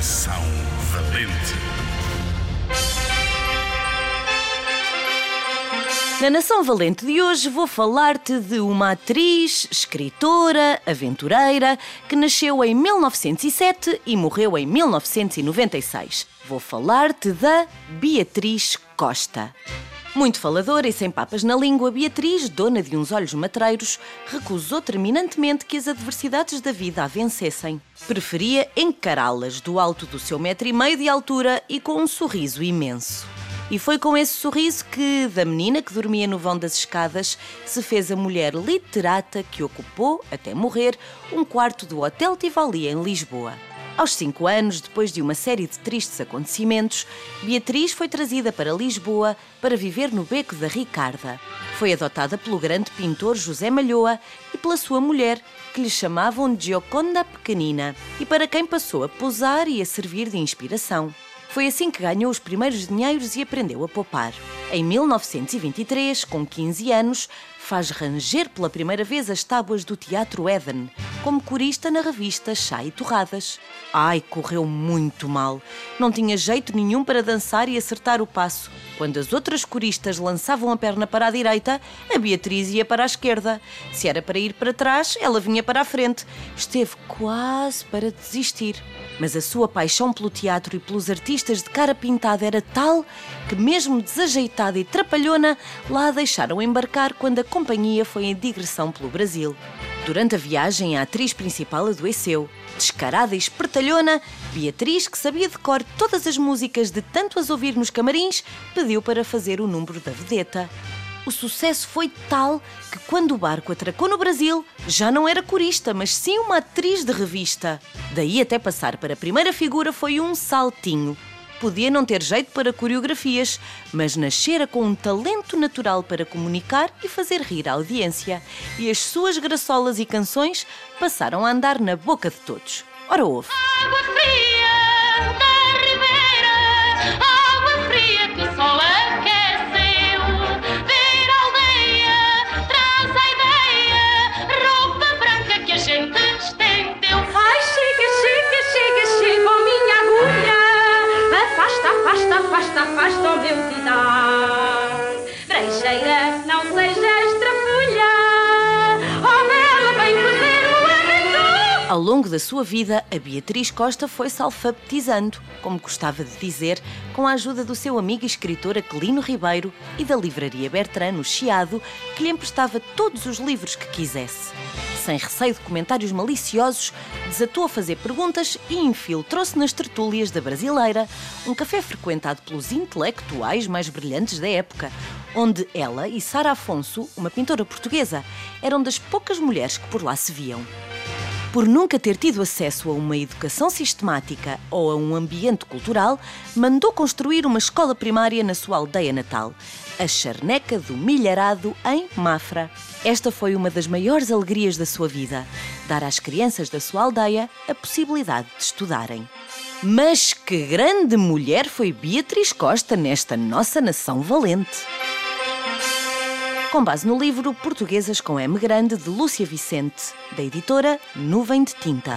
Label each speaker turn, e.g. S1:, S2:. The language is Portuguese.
S1: Nação Valente.
S2: Na Nação Valente de hoje vou falar-te de uma atriz, escritora, aventureira que nasceu em 1907 e morreu em 1996. Vou falar-te da Beatriz Costa. Muito faladora e sem papas na língua, Beatriz, dona de uns olhos matreiros, recusou terminantemente que as adversidades da vida a vencessem. Preferia encará-las do alto do seu metro e meio de altura e com um sorriso imenso. E foi com esse sorriso que, da menina que dormia no vão das escadas, se fez a mulher literata que ocupou, até morrer, um quarto do Hotel Tivoli em Lisboa. Aos cinco anos, depois de uma série de tristes acontecimentos, Beatriz foi trazida para Lisboa para viver no beco da Ricarda. Foi adotada pelo grande pintor José Malhoa e pela sua mulher, que lhe chamavam Gioconda Pequenina, e para quem passou a posar e a servir de inspiração. Foi assim que ganhou os primeiros dinheiros e aprendeu a poupar. Em 1923, com 15 anos, faz ranger pela primeira vez as tábuas do Teatro Eden, como corista na revista Chá e Torradas. Ai, correu muito mal. Não tinha jeito nenhum para dançar e acertar o passo. Quando as outras coristas lançavam a perna para a direita, a Beatriz ia para a esquerda. Se era para ir para trás, ela vinha para a frente. Esteve quase para desistir. Mas a sua paixão pelo teatro e pelos artistas de cara pintada era tal que, mesmo desajeitada e trapalhona, lá a deixaram embarcar quando a companhia foi em digressão pelo Brasil. Durante a viagem, a atriz principal adoeceu. Descarada e espertalhona, Beatriz, que sabia de cor todas as músicas de tanto as ouvir nos camarins, pediu para fazer o número da vedeta. O sucesso foi tal que, quando o barco atracou no Brasil, já não era corista, mas sim uma atriz de revista. Daí até passar para a primeira figura foi um saltinho. Podia não ter jeito para coreografias, mas nascera com um talento natural para comunicar e fazer rir a audiência. E as suas graçolas e canções passaram a andar na boca de todos. Ora, ouve.
S3: Água
S4: afasta, afasta, afasta
S2: Ao longo da sua vida, a Beatriz Costa foi-se alfabetizando, como gostava de dizer, com a ajuda do seu amigo e escritor Aquilino Ribeiro e da livraria Bertrand, no Chiado, que lhe emprestava todos os livros que quisesse. Sem receio de comentários maliciosos, desatou a fazer perguntas e infiltrou-se nas tertúlias da Brasileira, um café frequentado pelos intelectuais mais brilhantes da época, onde ela e Sara Afonso, uma pintora portuguesa, eram das poucas mulheres que por lá se viam. Por nunca ter tido acesso a uma educação sistemática ou a um ambiente cultural, mandou construir uma escola primária na sua aldeia natal, a Charneca do Milharado, em Mafra. Esta foi uma das maiores alegrias da sua vida, dar às crianças da sua aldeia a possibilidade de estudarem. Mas que grande mulher foi Beatriz Costa nesta nossa nação valente! Com base no livro Portuguesas com M Grande de Lúcia Vicente, da editora Nuvem de Tinta.